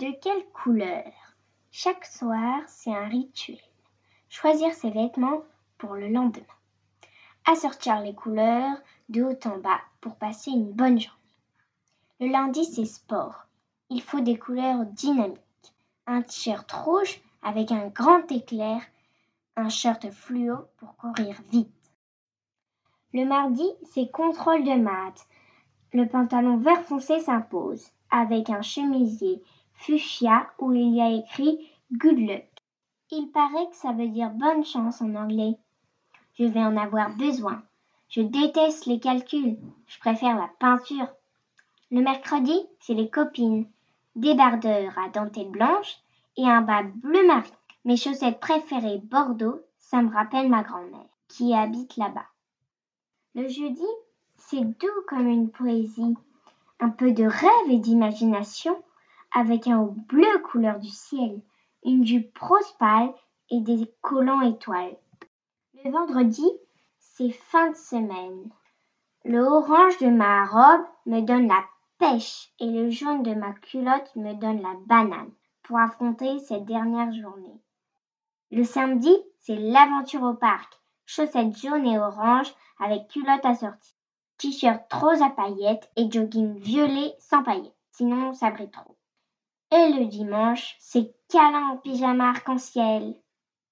De quelle couleur? Chaque soir, c'est un rituel. Choisir ses vêtements pour le lendemain. Assortir les couleurs de haut en bas pour passer une bonne journée. Le lundi, c'est sport. Il faut des couleurs dynamiques. Un t-shirt rouge avec un grand éclair, un shirt fluo pour courir vite. Le mardi, c'est contrôle de maths. Le pantalon vert foncé s'impose, avec un chemisier fuchsia où il y a écrit Good luck. Il paraît que ça veut dire bonne chance en anglais. Je vais en avoir besoin. Je déteste les calculs. Je préfère la peinture. Le mercredi, c'est les copines. Débardeur à dentelle blanche et un bas bleu marine. Mes chaussettes préférées Bordeaux, ça me rappelle ma grand-mère qui habite là-bas. Le jeudi, c'est doux comme une poésie. Un peu de rêve et d'imagination avec un haut bleu couleur du ciel, une jupe rose pâle et des collants étoiles. Le vendredi, c'est fin de semaine. Le orange de ma robe me donne la pêche et le jaune de ma culotte me donne la banane pour affronter cette dernière journée. Le samedi, c'est l'aventure au parc. Chaussettes jaunes et oranges avec culotte assortie. T-shirt rose à paillettes et jogging violet sans paillettes. Sinon, ça brille trop. Et le dimanche, c'est câlin en pyjama arc-en-ciel.